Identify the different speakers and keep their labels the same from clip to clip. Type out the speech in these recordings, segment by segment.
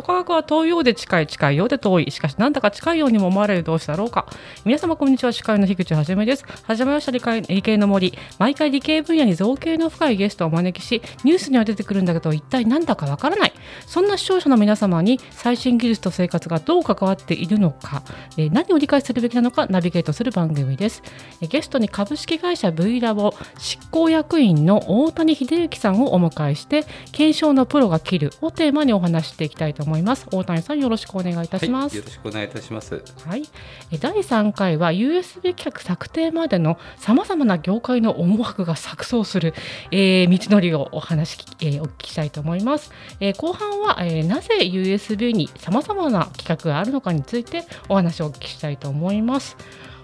Speaker 1: と科学は遠いようで近い近いようで遠い。しかしなんだか近いようにも思われる同士だろうか。皆様こんにちは司会の樋口はじめです。はじめました理解理系の森。毎回理系分野に造形の深いゲストをお招きしニュースには出てくるんだけど一体なんだかわからない。そんな視聴者の皆様に最新技術と生活がどう関わっているのか、え何を理解するべきなのかナビゲートする番組です。えゲストに株式会社 V ラボ執行役員の大谷秀之さんをお迎えして検証のプロが切るをテーマにお話ししていきたいと思います。大谷さんよろしくお願いいたします、
Speaker 2: はい、よろしくお願いいたします。
Speaker 1: はい、え第3回は USB 規格策定までのさまざまな業界の思惑が錯綜する、えー道のりをお話き、えーお聞きしたいと思います。えー後半は、えーなぜ USB にさまざまな規格があるのかについてお話をお聞きしたいと思います。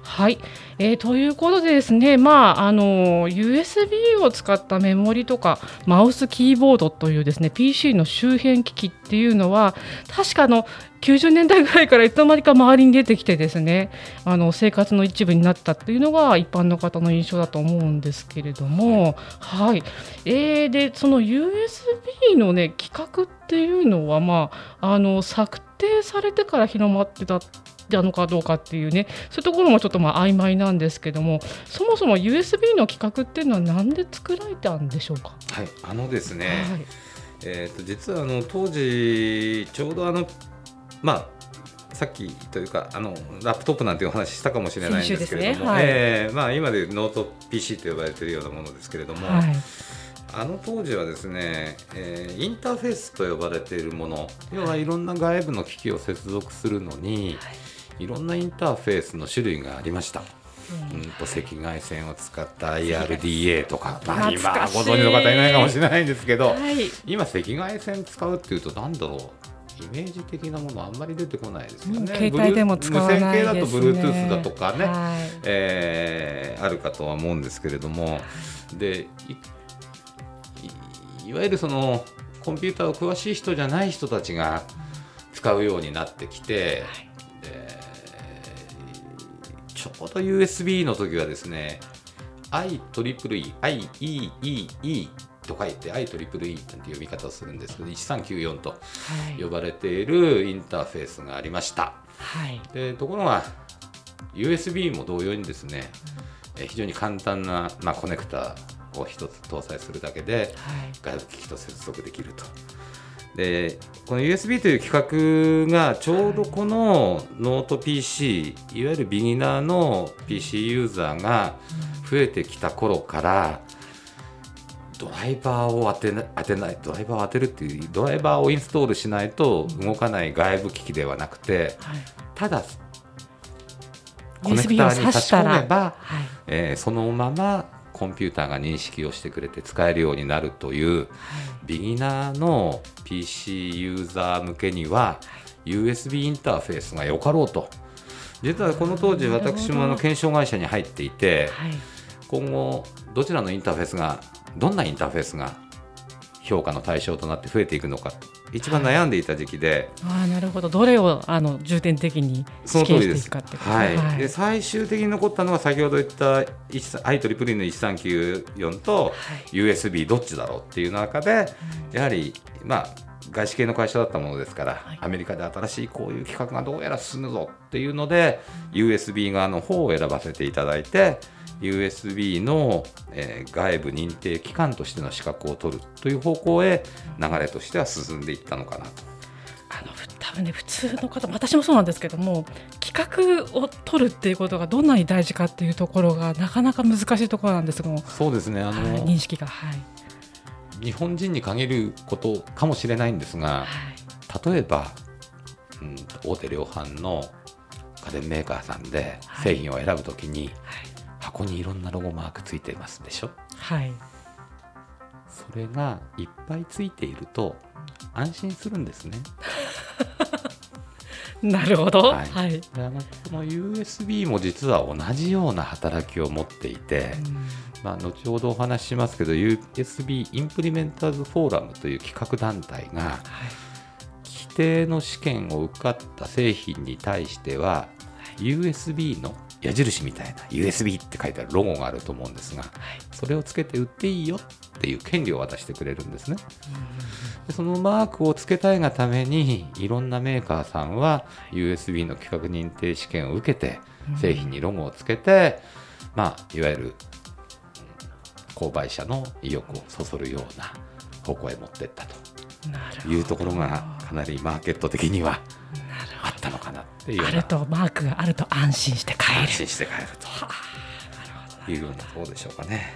Speaker 1: はい、えーということでですね、まああの USB を使ったメモリとかマウスキーボードというですね PC の周辺機器っていうのは確かの90年代ぐらいからいつの間にか周りに出てきてですねあの生活の一部になったっていうのが一般の方の印象だと思うんですけれども、はい。えーでその USB の、ね、規格っていうのは、まあ、あの策定されてから広まってたなのかどうかっていうねそういうところもちょっとまあ曖昧なんですけどもそもそも USB の規格っていうのはなんで作られたんでしょうか、
Speaker 2: はい、あのですね、
Speaker 1: はい。
Speaker 2: えー、と実はあの当時ちょうどあのまあさっきというかあのラップトップなんていうお話したかもしれないんですけれども、
Speaker 1: ね。はい。
Speaker 2: えーまあ、今でノート PC と呼ばれているようなものですけれども、
Speaker 1: はい。
Speaker 2: あの当時はですね、えーインターフェースと呼ばれているもの要はいろんな外部の機器を接続するのに、い、ろんなインターフェースの種類がありました。うん。と赤外線を使った IRDA とか、まあ、今ご存知の方いないかもしれないんですけど、
Speaker 1: はい。
Speaker 2: 今赤外線使うっていうと何だろうイメージ的なものあんまり出てこないですよね。
Speaker 1: うん携帯でも使わないですね。
Speaker 2: 無線系だと Bluetooth だとかね、
Speaker 1: はい。
Speaker 2: えーあるかとは思うんですけれども。でいいいわゆるそのコンピューターを詳しい人じゃない人たちが使うようになってきて、でちょう。ど USB の時はですね IEEE、IEEE と書いて IEEE なんて読み方をするんですけど1394と
Speaker 1: はい。
Speaker 2: 呼ばれているインターフェースがありました。
Speaker 1: はい。
Speaker 2: でところが USB も同様にですね、えー非常に簡単な、まあ、コネクタを一つ搭載するだけで
Speaker 1: はい。
Speaker 2: 外部機器と接続できると。でこの USB という規格がちょうどこのノート PC いわゆるビギナーの PC ユーザーが増えてきた頃からドライバーを当てな当てないドライバーを当てるっていうドライバーをインストールしないと動かない外部機器ではなくて
Speaker 1: はい。
Speaker 2: ただコネクターに差し込めば、
Speaker 1: はい。
Speaker 2: えーそのままコンピューターが認識をしてくれて使えるようになるというビギナーの PC ユーザー向けには USB インターフェースがよかろうと。実はこの当時私もあの検証会社に入っていて
Speaker 1: はい。
Speaker 2: 今後どちらのインターフェースがどんなインターフェースが評価の対象となって増えていくのか。一番悩んでいた時期で、
Speaker 1: ああなるほど。どれをあの重点的に試験してい。くかってこと。
Speaker 2: はい、で最終的に残ったのは先ほど言った IEEE の1394と USB どっちだろうっていう中でやはりまあ外資系の会社だったものですから、
Speaker 1: はい。
Speaker 2: アメリカで新しいこういう企画がどうやら進むぞっていうので、USB 側の方を選ばせていただいて USB の、えー外部認定機関としての資格を取るという方向へ流れとしては進んでいったのかなと。
Speaker 1: あのふ多分ね普通の方私もそうなんですけども企画を取るっていうことがどんなに大事かっていうところがなかなか難しいところなんですが、
Speaker 2: そうですねあの、
Speaker 1: はい認識がはい、
Speaker 2: 日本人に限ることかもしれないんですが、
Speaker 1: はい、
Speaker 2: 例えば、うん、大手量販の家電メーカーさんで
Speaker 1: はい。
Speaker 2: 製品を選ぶときに、
Speaker 1: はい
Speaker 2: 箱にいろんなロゴマークついてますでしょ？
Speaker 1: はい。
Speaker 2: それがいっぱいついていると安心するんですね。
Speaker 1: なるほど、は
Speaker 2: はい。いであのこの USB も実は同じような働きを持っていて、まあ、後ほどお話ししますけど USB インプリメンターズフォーラムという企画団体が規定の試験を受かった製品に対しては USB の矢印みたいな USB って書いてあるロゴがあると思うんですがそれをつけて売っていいよっていう権利を渡してくれるんですね。でそのマークをつけたいがためにいろんなメーカーさんは USB の規格認定試験を受けて製品にロゴをつけて、まあ、いわゆる購買者の意欲をそそるような方向へ持っていったと。いうところがかなりマーケット的にはっていう
Speaker 1: あるとマークがあると安心して帰る。
Speaker 2: 安心して帰ると。いうようなところでしょうかね。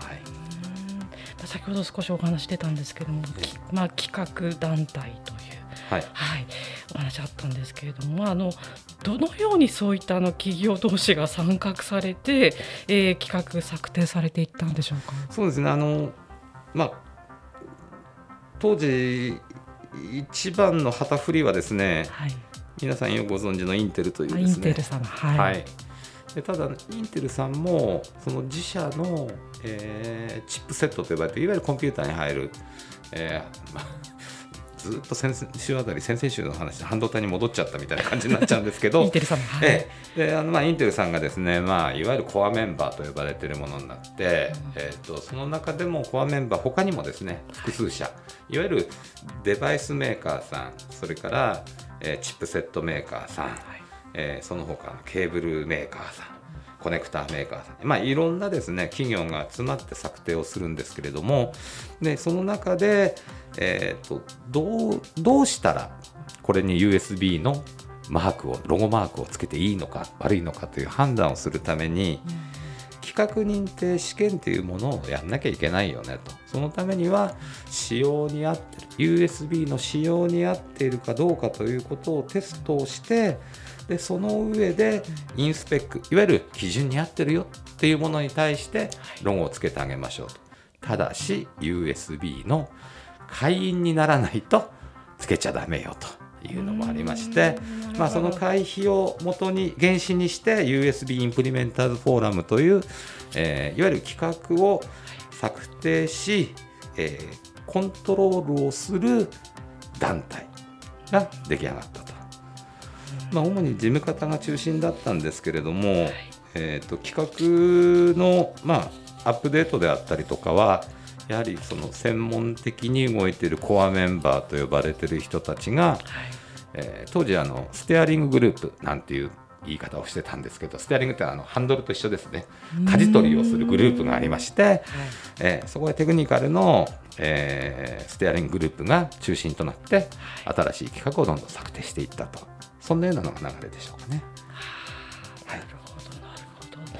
Speaker 2: はい。
Speaker 1: 先ほど少しお話してたんですけども、まあ、企画団体という、
Speaker 2: はい。
Speaker 1: はい、お話あったんですけれどもあのどのようにそういったあの企業同士が参画されて、えー、企画策定されていったんでしょうか？
Speaker 2: そうですね。あの、まあ、当時一番の旗振りはですね、はい、皆さんよくご存知のインテルというですね。イン
Speaker 1: テルさんはい、はい。
Speaker 2: でただインテルさんもその自社の、えー、チップセットと呼ばれていわゆるコンピューターに入る、えーまあ、ずっと先週あたり先々週の話で半導体に戻っちゃったみたいな感じになっちゃうんですけど。
Speaker 1: インテルさん、
Speaker 2: はい、であのまあインテルさんがですね、まあ、いわゆるコアメンバーと呼ばれているものになって、うん、えーと、その中でもコアメンバー他にもですね複数社、いわゆるデバイスメーカーさんそれから、えー、チップセットメーカーさん、はい。えー、その他のケーブルメーカーさんコネクターメーカーさん、まあ、いろんなですね企業が集まって策定をするんですけれどもでその中で、えーと、どうどうしたらこれに USB のマークをロゴマークをつけていいのか悪いのかという判断をするために、規格認定試験というものをやんなきゃいけないよねと。そのためには使用に合ってる。USB の使用に合っているかどうかということをテストをしてでその上でインスペックいわゆる基準に合ってるよっていうものに対してロゴをつけてあげましょうと。ただし USB の会員にならないとつけちゃだめよというのもありまして、まあ、その会費を元に原資にして USB インプリメンターズフォーラムという、えー、いわゆる企画を策定し、えー、コントロールをする団体が出来上がったと。まあ、主に事務方が中心だったんですけれども、はい、えーと、企画の、まあ、アップデートであったりとかはやはりその専門的に動いているコアメンバーと呼ばれている人たちが、はい、えー、当時あのステアリンググループなんていう言い方をしてたんですけどステアリングってあのハンドルと一緒ですね。舵取りをするグループがありまして、はい、えー、そこでテクニカルの、えー、ステアリンググループが中心となって新しい企画をどんどん策定していったと。そんなようなのが流れでしょうかね。
Speaker 1: なるほどなるほど。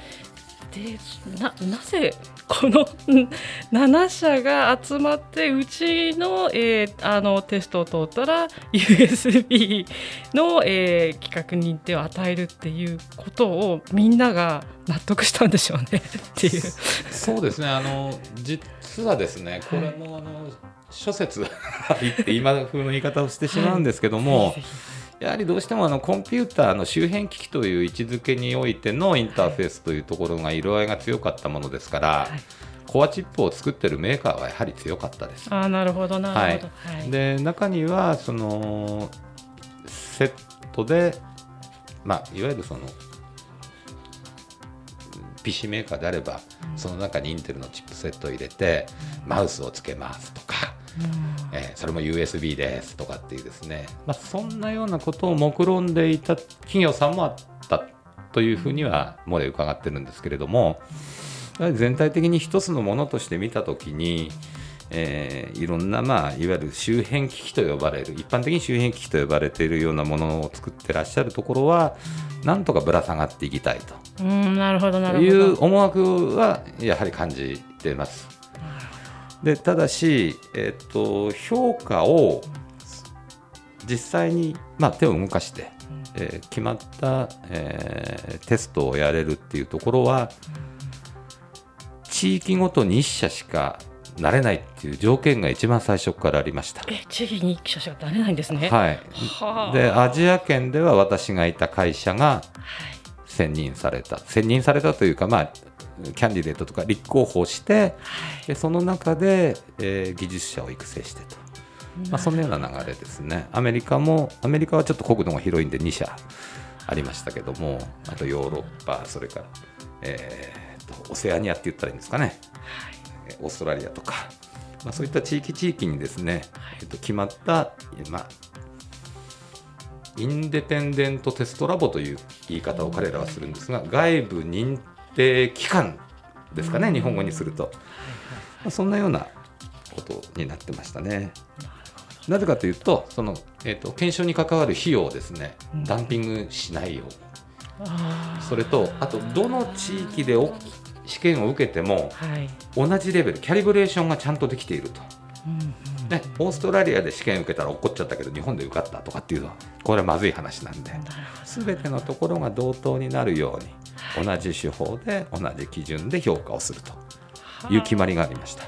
Speaker 1: でななぜこの7社が集まってうちの,、えー、あのテストを通ったら USB の、えー、企画認定を与えるっていうことをみんなが納得したんでしょうねっていう。
Speaker 2: そうですねあの実はですねこれもあの、諸説って今風の言い方をしてしまうんですけども。はいやはりどうしてもあのコンピューターの周辺機器という位置づけにおいてのインターフェースというところが色合いが強かったものですから、はい、コアチップを作ってるメーカーはやはり強かったです。
Speaker 1: あなるほどなるほど、
Speaker 2: はい、で中にはそのセットで、まあ、いわゆるその PC メーカーであれば、うん、その中にインテルのチップセットを入れて、うん、マウスをつけますとか、えー、それも USB ですとかっていうですね、まあ、そんなようなことを目論んでいた企業さんもあったというふうには漏れ伺ってるんですけれども全体的に一つのものとして見たときに、えー、いろんな、まあ、いわゆる周辺機器と呼ばれる一般的に周辺機器と呼ばれているようなものを作ってらっしゃるところはなんとかぶら下がっていきたいと。いう思惑はやはり感じています。でただし、えっと、評価を実際に、まあ、手を動かして、えー、決まった、えー、テストをやれるっていうところは、地域ごとに1社しかなれないっていう条件が一番最初からありました。
Speaker 1: え地域に1社しかなれないんですね。
Speaker 2: はい。はでアジア圏では私がいた会社が選任された、選任されたというかまあキャンディデートとか立候補して、はい、でその中で、えー、技術者を育成してと、まあ、そんなような流れですね。アメリカもアメリカはちょっと国土が広いんで2社ありましたけどもあとヨーロッパそれから、えー、とオセアニアって言ったらいいんですかね、はい、オーストラリアとか、まあ、そういった地域地域にですね、えー、と決まった、まあ、インデペンデントテストラボという言い方を彼らはするんですが外部認定機関ですかね日本語にすると、まあ、そんなようなことになってましたね。なぜかというとその、えーと、検証に関わる費用をですね、ダンピングしないよう。に、それとあとどの地域で試験を受けても、はい、同じレベルキャリブレーションがちゃんとできていると。ね、オーストラリアで試験受けたら落っこっちゃったけど日本で受かったとかっていうのはこれはまずい話なんで全てのところが同等になるように同じ手法で同じ基準で評価をするという決まりがありました。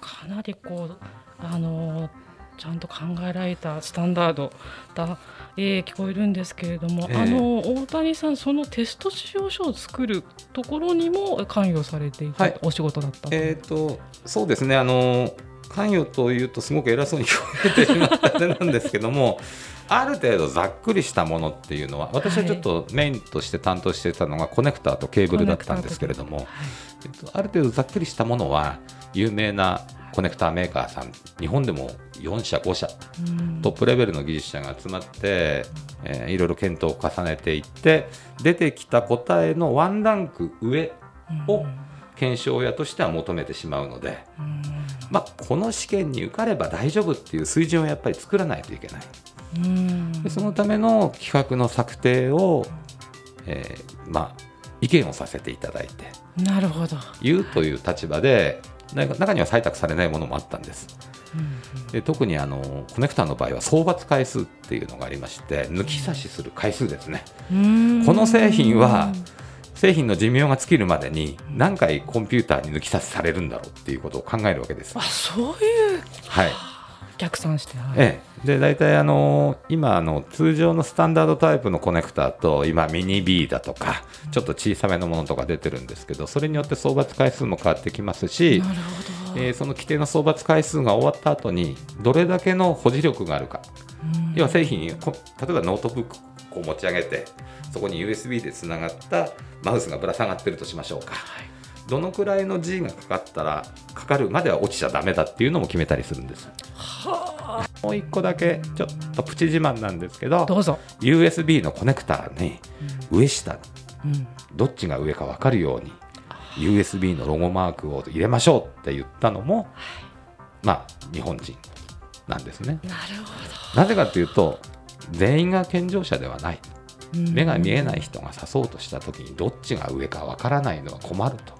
Speaker 1: かなりこうあのちゃんと考えられたスタンダードだ、えー、聞こえるんですけれども、えー、あの大谷さん、そのテスト使用書を作るところにも関与されていた、はい、お仕事だった
Speaker 2: えーと、そうですねあの関与というとすごく偉そうに聞こえてしまったなんですけども ある程度ざっくりしたものっていうのは私はちょっとメインとして担当してたのがコネクターとケーブルだったんですけれども、はい、えっと、ある程度ざっくりしたものは有名なコネクターメーカーさん日本でも4社5社、トップレベルの技術者が集まって、えー、いろいろ検討を重ねていって出てきた答えのワンランク上を検証屋としては求めてしまうので、まあ、この試験に受かれば大丈夫っていう水準をやっぱり作らないといけない。でそのための企画の策定を、えー、まあ、意見をさせていただいて
Speaker 1: なるほど。
Speaker 2: 言うという立場で中には採択されないものもあったんです。で特にあのコネクターの場合は総抜回数っていうのがありまして抜き差しする回数ですね。この製品は製品の寿命が尽きるまでに何回コンピューターに抜き差しされるんだろうっていうことを考えるわけです。
Speaker 1: あそういう、
Speaker 2: はい。
Speaker 1: 逆算して、はい、
Speaker 2: ええ、で大体あの今あの通常のスタンダードタイプのコネクターと今ミニ B だとかちょっと小さめのものとか出てるんですけどそれによって挿抜回数も変わってきますしえー、その規定の挿抜回数が終わった後にどれだけの保持力があるか、要は製品例えばノートブックを持ち上げてそこに USB でつながったマウスがぶら下がってるとしましょうか。はいどのくらいの G がかかったらかかるまでは落ちちゃだめだっていうのも決めたりするんです。もう一個だけちょっとプチ自慢なんですけど
Speaker 1: どうぞ。
Speaker 2: USB のコネクターに上下、うん、どっちが上か分かるように USB のロゴマークを入れましょうって言ったのも、まあ日本人なんですね。
Speaker 1: なるほ
Speaker 2: ど。なぜかというと全員が健常者ではない。目が見えない人が刺そうとした時にどっちが上かわからないのは困ると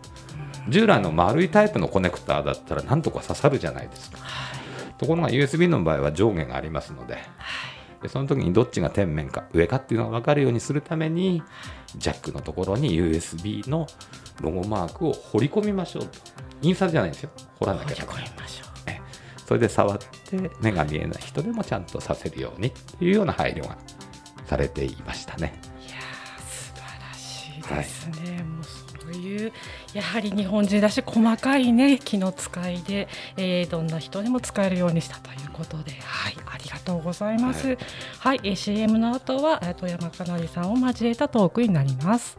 Speaker 2: 従来の丸いタイプのコネクターだったらなんとか刺さるじゃないですか、はい、ところが USB の場合は上下がありますのではい、でその時にどっちが天面か上かっていうのが分かるようにするためにジャックのところに USB のロゴマークを彫り込みましょうと。印刷じゃないんですよ。彫らなきゃいけないそれで触って目が見えない人でもちゃんとさせるようにっていうような配慮がされていましたね。
Speaker 1: いや素晴らしいですね、はい、いうやはり日本人だし細かいね気の使いで、えー、どんな人でも使えるようにしたということで、はい、ありがとうございます。はい、はい、え CM の後は富山かなりさんを交えたトークになります。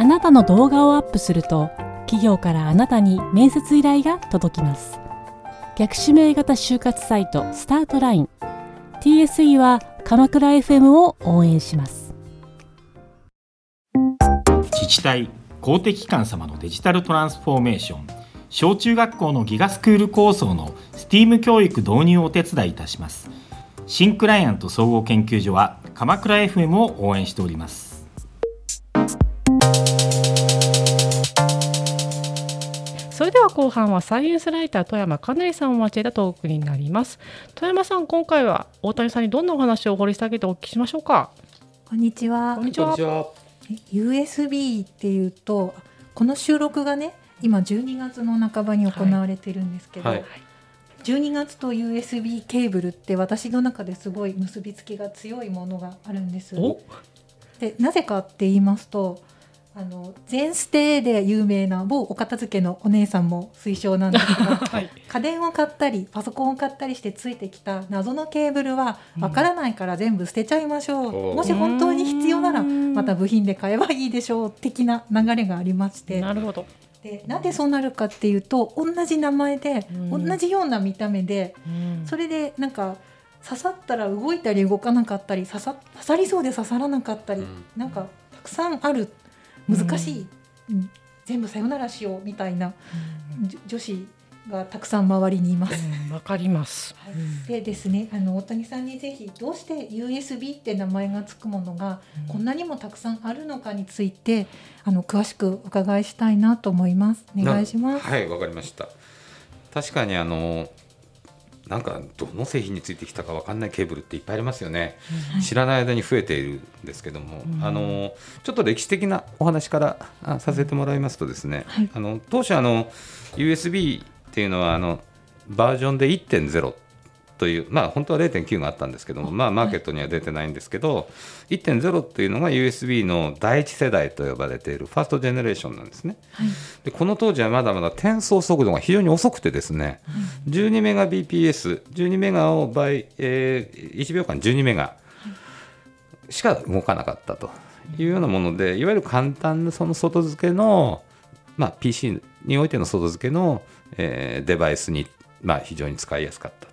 Speaker 1: あなたの動画をアップすると企業からあなたに面接依頼が届きます逆指名型就活サイトスタートライン TSE は鎌倉 FM を応援します。
Speaker 3: 自治体公的機関様のデジタルトランスフォーメーション。小中学校のギガスクール構想の STEAM 教育導入をお手伝いいたします。新クライアント総合研究所は鎌倉 FM を応援しております。
Speaker 1: それでは後半はサイエンスライター富山かなりさんを交えたトークになります。富山さん今回は大谷さんにどんなお話を掘り下げてお聞きしましょうか？
Speaker 4: こんにちは。
Speaker 2: こんにちは。
Speaker 4: USB っていうとこの収録がね今12月の半ばに行われてるんですけど、はい。はい12月と USB ケーブルって私の中ですごい結びつきが強いものがあるんです。でなぜかって言いますとあの全ステで有名な某お片付けのお姉さんも推奨なんですが、はい、家電を買ったりパソコンを買ったりしてついてきた謎のケーブルはわからないから全部捨てちゃいましょう、うん、もし本当に必要ならまた部品で買えばいいでしょう的な流れがありまして。
Speaker 1: なるほど。
Speaker 4: でなんでそうなるかっていうと同じ名前で、うん、同じような見た目で、うん、それでなんか刺さったら動いたり動かなかったり刺さ刺さりそうで刺さらなかったり、うん、なんかたくさんある難しい、うん、全部さよならしようみたいな、女子がたくさん周りにいます。
Speaker 1: わ、かります。
Speaker 4: はい、でですね、あの大谷さんにぜひどうして USB って名前がつくものがこんなにもたくさんあるのかについて、あの詳しくお伺いしたいなと思います。お願いします。
Speaker 2: はい、わかりました。確かにあのなんかどの製品についてきたか分かんないケーブルっていっぱいありますよね、うん、知らない間に増えているんですけども、うん、あのちょっと歴史的なお話からさせてもらいますとですね、はい、あの当初あの USB っていうのはあのバージョンで1.0という、まあ、本当は0.9があったんですけども、まあ、マーケットには出てないんですけど、はい、1.0っていうのが USB の第一世代と呼ばれているファーストジェネレーションなんですね。はい、でこの当時はまだまだ転送速度が非常に遅くてですね、はい、12メガ BPS、12メガを倍、えー、1秒間12メガしか動かなかったというようなもので、いわゆる簡単なその外付けの、まあ、PC においての外付けの、えー、デバイスに、まあ、非常に使いやすかったと。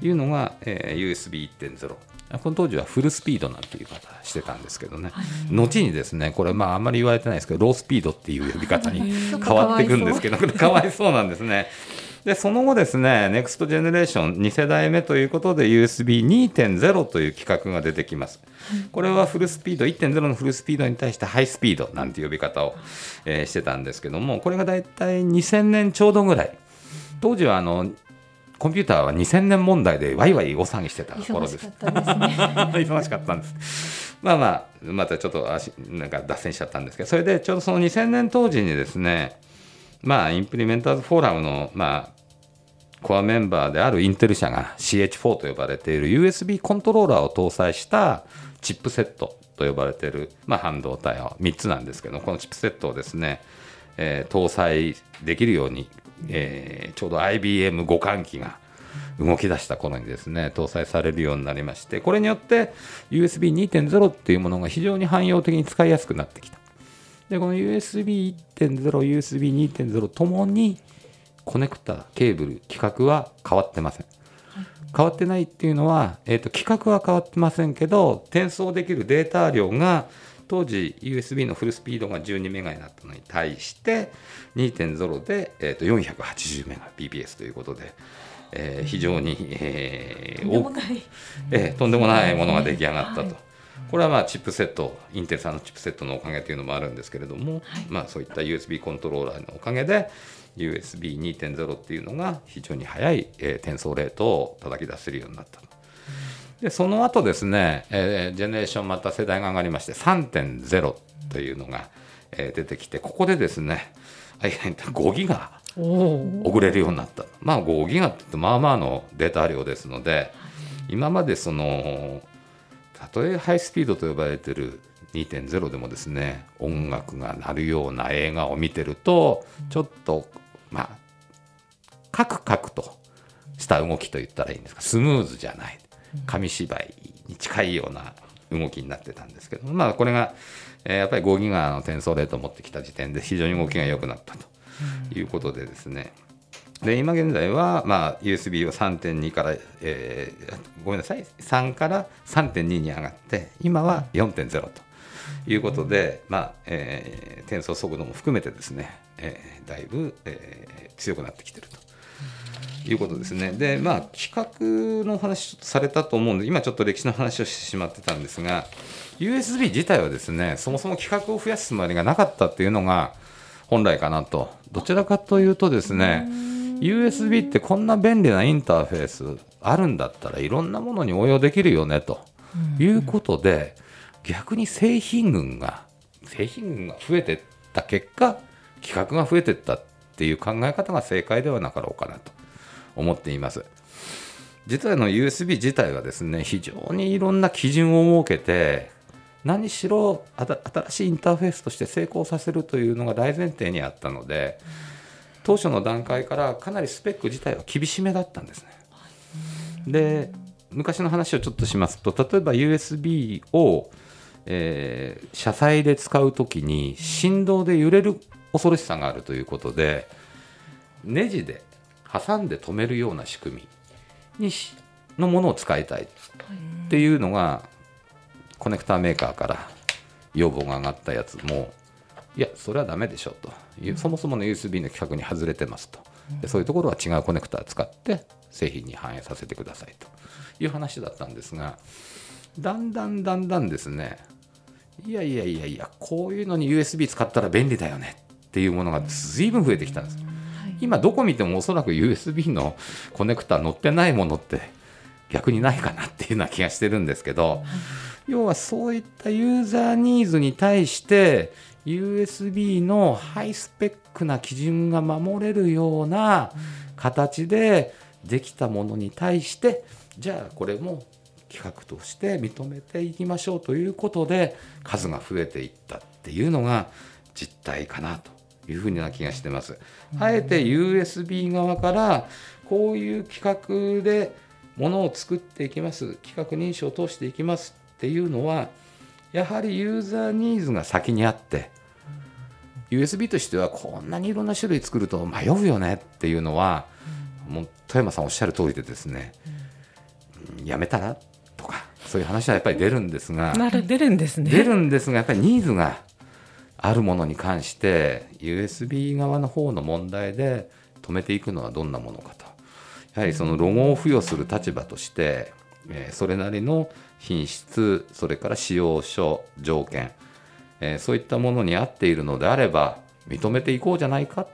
Speaker 2: い。うのが、えー、USB1.0 この当時はフルスピードなんていう言い方してたんですけどね、はい、後にですねこれまああんまり言われてないですけどロースピードっていう呼び方に 変わっていくんですけどかわいそう。なんですね。でその後ですね、ネクストジェネレーション2世代目ということで USB2.0 という規格が出てきます。これはフルスピード、1.0のフルスピードに対してハイスピードなんて呼び方を、えー、してたんですけども、これが大体2000年ちょうどぐらい。当時はあのコンピューターは2000年問題でわいわい大騒ぎしてた頃です。忙しかったんです。まあまあ、またちょっと足なんか脱線しちゃったんですけど、それでちょうどその2000年当時にですね、まあ、インプリメンターズフォーラムの、まあ、コアメンバーであるインテル社が CH4 と呼ばれている USB コントローラーを搭載したチップセットと呼ばれている、まあ、半導体を3つなんですけど、このチップセットをですね、えー、搭載できるようにえー、ちょうど IBM 互換機が動き出した頃にですね搭載されるようになりましてこれによって USB2.0 っていうものが非常に汎用的に使いやすくなってきたでこの USB1.0、USB2.0 ともにコネクタ、ケーブル、規格は変わってません。変わってないっていうのは、えーと規格は変わってませんけど転送できるデータ量が当時 USB のフルスピードが12メガになったのに対して2.0で、えー、と480メガ BPS ということで、えー、非常に、えー、多く、えー、とんでもないものが出来上がったと。はいこれはまあチップセット、インテルさんのチップセットのおかげというのもあるんですけれども、はい、まあそういった USB コントローラーのおかげで、USB2.0 っていうのが非常に速い、えー、転送レートを叩き出せるようになったと。でその後ですね、えー、ジェネレーションまた世代が上がりまして3.0というのが、えー、出てきてここでですね5ギガ送れるようになった。まあ5ギガってまあまあのデータ量ですので今までそのたとえハイスピードと呼ばれてる2.0でもですね音楽が鳴るような映画を見てるとちょっとまあカクカクとした動きと言ったらいいんですかスムーズじゃない紙芝居に近いような動きになってたんですけど、まあ、これが、えー、やっぱり5ギガの転送レートを持ってきた時点で非常に動きが良くなったということでですね、で今現在は、まあ、USB を3.2から、えー、ごめんなさい3から3.2に上がって今は4.0ということで、まあえー、転送速度も含めてですね、えー、だいぶ、えー、強くなってきてるということですね。で、まあ、企画の話されたと思うんで、今ちょっと歴史の話をしてしまってたんですが、USB 自体はですね、そもそも規格を増やすつもりがなかったっていうのが本来かなと。どちらかというとですね、USB ってこんな便利なインターフェースあるんだったらいろんなものに応用できるよねということで、逆に製品群が、製品群が増えていった結果、規格が増えていったっていう考え方が正解ではなかろうかなと。思っています。実はの USB 自体はですね非常にいろんな基準を設けて何しろ新しいインターフェースとして成功させるというのが大前提にあったので当初の段階からかなりスペック自体は厳しめだったんですね。で昔の話をちょっとしますと例えば USB を、えー、車載で使う時に振動で揺れる恐ろしさがあるということでネジで挟んで止めるような仕組みにのものを使いたいっていうのがコネクターメーカーから要望が上がったやつもいやそれはダメでしょと。いうそもそもの USB の規格に外れてますと。でそういうところは違うコネクター使って製品に反映させてくださいと。いう話だったんですがだんだんだんだんですねいやいやいやいやこういうのに USB 使ったら便利だよねっていうものが随分増えてきたんです。今どこ見てもおそらく USB のコネクタ載ってないものって逆にないかなっていうような気がしてるんですけど、要はそういったユーザーニーズに対して USB のハイスペックな基準が守れるような形でできたものに対してじゃあこれも企画として認めていきましょうということで数が増えていったっていうのが実態かなと。いうふうな気がしてます。あえて USB 側からこういう企画でものを作っていきます企画認証を通していきますっていうのはやはりユーザーニーズが先にあって USB としてはこんなにいろんな種類作ると迷うよねっていうのはもう富山さんおっしゃる通りでですねやめたらとかそういう話はやっぱり出るんですが
Speaker 1: 出るんですね
Speaker 2: 出るんですがやっぱりニーズがあるものに関して USB 側の方の問題で止めていくのはどんなものかとやはりそのロゴを付与する立場として、え、それなりの品質それから使用書条件、え、そういったものに合っているのであれば認めていこうじゃないかっ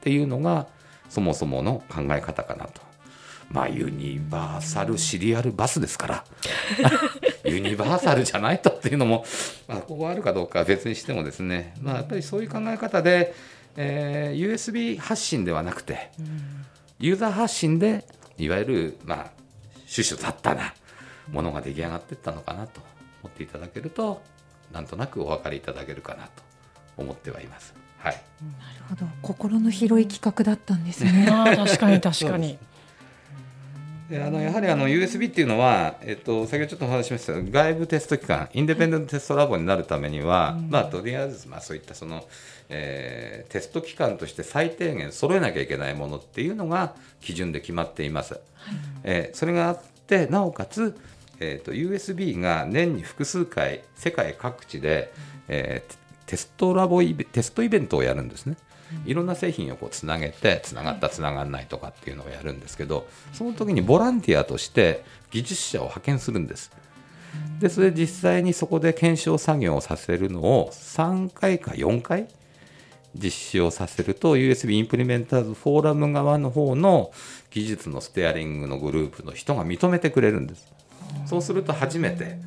Speaker 2: ていうのがそもそもの考え方かなと。まあユニバーサルシリアルバスですから。ユニバーサルじゃないとっていうのも、まあ、ここあるかどうかは別にしてもですね、まあ、やっぱりそういう考え方で、えー、USB 発信ではなくて、ユーザー発信でいわゆる、まあ、シュシュ雑多なものが出来上がっていったのかなと思っていただけるとなんとなくお分かりいただけるかなと。思ってはいます。はい、
Speaker 4: なるほど。心の広い企画だったんですね。
Speaker 1: 確かに確かに。
Speaker 2: であのやはりあの USB っていうのは、えっと、先ほどちょっとお話ししました外部テスト機関インデペンデントテストラボになるためには、はい、まあ、とりあえず、まあ、そういったその、えー、テスト機関として最低限揃えなきゃいけないものっていうのが基準で決まっています。はい、えー、それがあってなおかつ、えーと、USB が年に複数回世界各地で、えー、テストラボイベテストイベントをやるんですね。いろんな製品をこうつなげてつながったつながらないとかっていうのをやるんですけどその時にボランティアとして技術者を派遣するんです。でそれ実際にそこで検証作業をさせるのを3回か4回実施をさせると USB インプリメンターズフォーラム側の方の技術のステアリングのグループの人が認めてくれるんです。そうすると初めて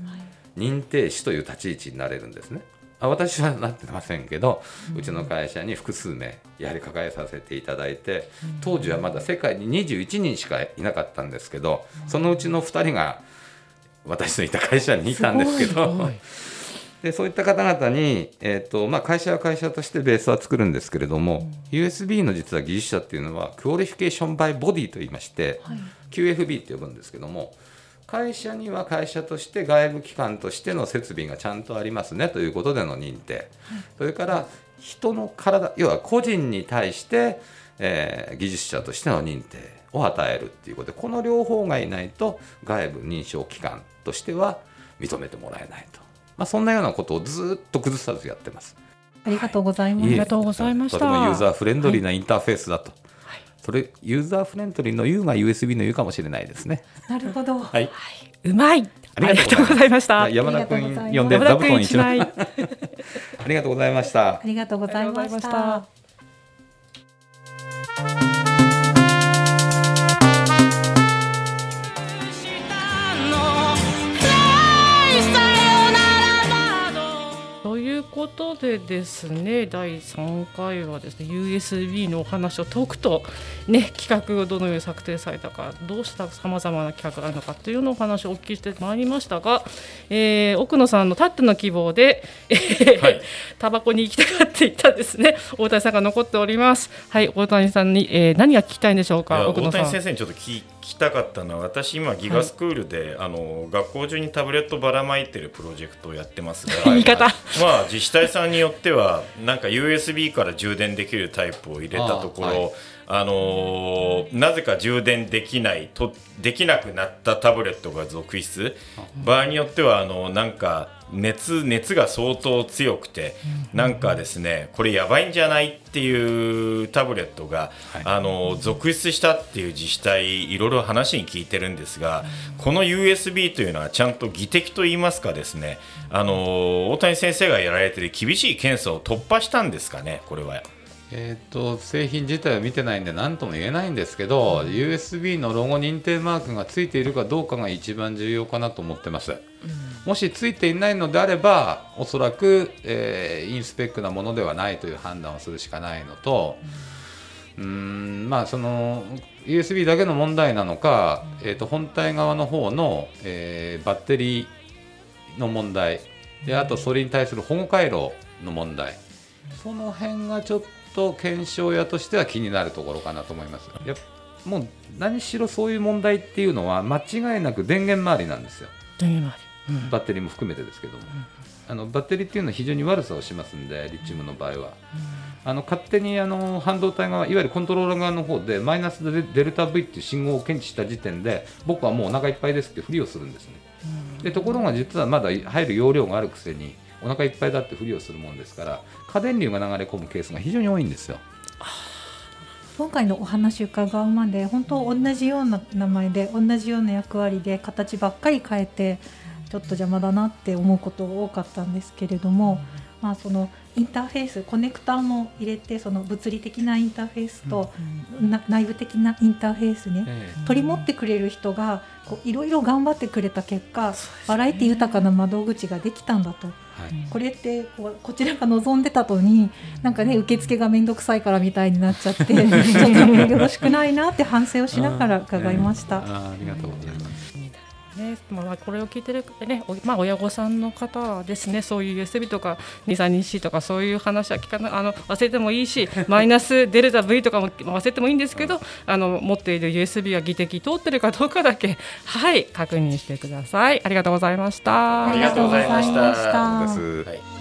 Speaker 2: 認定士という立ち位置になれるんですね。私はなってませんけど、うちの会社に複数名やはり抱えさせていただいて当時はまだ世界に21人しかいなかったんですけどそのうちの2人が私のいた会社にいたんですけど。でそういった方々に、えーとまあ、会社は会社としてベースは作るんですけれども、うん、USB の実は技術者っていうのは Qualification by Body といいまして、はい、QFB って呼ぶんですけども会社には会社として外部機関としての設備がちゃんとありますねということでの認定、はい、それから人の体要は個人に対して、えー、技術者としての認定を与えるっていうことでこの両方がいないと外部認証機関としては認めてもらえないと、まあ、そんなようなことをずっと崩さずやってます。
Speaker 4: ありがとうございます。
Speaker 1: はい、ありがとうございました。と
Speaker 2: てもユーザーフレンドリーなインターフェースだと。はいそれユーザーフレンドリーの U が USB の U かもしれないですね。
Speaker 4: なるほど。
Speaker 2: はい。
Speaker 1: うまい。ありがとうございました。
Speaker 2: 山田君呼んで座布団一枚。ありがとうございました。
Speaker 4: ありがとうございました。
Speaker 1: ことでですね第3回はですね USB のお話を解くと、ね、企画をどのように策定されたかどうしたさまざまな企画があるのかというのをお話をお聞きしてまいりましたが、えー、奥野さんのたっての希望で、えーはい、タバコに行きたがっていたですね大谷さんが残っております。はい大谷さんに、えー、何が聞きたいんでしょうか
Speaker 5: 奥野さん。先生にちょっと聞きたかったのは私今ギガスクールで、はい、あの学校中にタブレットばらまいてるプロジェクトをやってますが
Speaker 1: 言い方、
Speaker 5: まあ、自治体さんによってはなんか USB から充電できるタイプを入れたところあ、のー、なぜか充電できないとできなくなったタブレットが続出。場合によってはあのなんか熱熱が相当強くて、なんかですねこれやばいんじゃないっていうタブレットが、はい、あの続出したっていう自治体いろいろ話に聞いてるんですが、この USB というのはちゃんと技的といいますかですねあの大谷先生がやられている厳しい検査を突破したんですかねこれは。
Speaker 2: えーと、製品自体は見てないんで何とも言えないんですけど、うん、USB のロゴ認定マークがついているかどうかが一番重要かなと思ってます、うん、もしついていないのであればおそらく、えー、インスペックなものではないという判断をするしかないのと、うん、うんまあその USB だけの問題なのか、えーと、本体側の方の、えー、バッテリーの問題であとそれに対する保護回路の問題。その辺がちょっと検証屋としては気になるところかなと思います。やもう何しろそういう問題っていうのは間違いなく電源周りなんですよ。
Speaker 1: 電源周
Speaker 2: り、うん、バッテリーも含めてですけども、うん、あのバッテリーっていうのは非常に悪さをしますんでリチウムの場合は、うん、あの勝手にあの半導体がいわゆるコントローラー側の方でマイナスでデルタ V っていう信号を検知した時点で僕はもうお腹いっぱいですってふりをするんですね。でところが実はまだ入る容量があるくせにお腹いっぱいだってふりをするもんですから過電流が流れ込むケースが非常に多いんですよ。
Speaker 4: 今回のお話伺うまで本当同じような名前で同じような役割で形ばっかり変えてちょっと邪魔だなって思うこと多かったんですけれども、まあ、そのインターフェースコネクターも入れてその物理的なインターフェースと、内部的なインターフェースね、取り持ってくれる人がいろいろ頑張ってくれた結果、バラエティ豊かな窓口ができたんだと。これってここちらが望んでたのになんかね受付が面倒くさいからみたいになっちゃって ちょっとよろしくないなって反省をしながら伺いました。
Speaker 2: ありがとうございます
Speaker 1: ね。まあ、これを聞いてる、ねまあ、親御さんの方はですねそういう USB とか2324とかそういう話は聞かなあの忘れてもいいし マイナスデルタ V とかも忘れてもいいんですけどあの持っている USB が技的通ってるかどうかだけはい確認してください。ありがとうございました。
Speaker 5: ありがとうございました。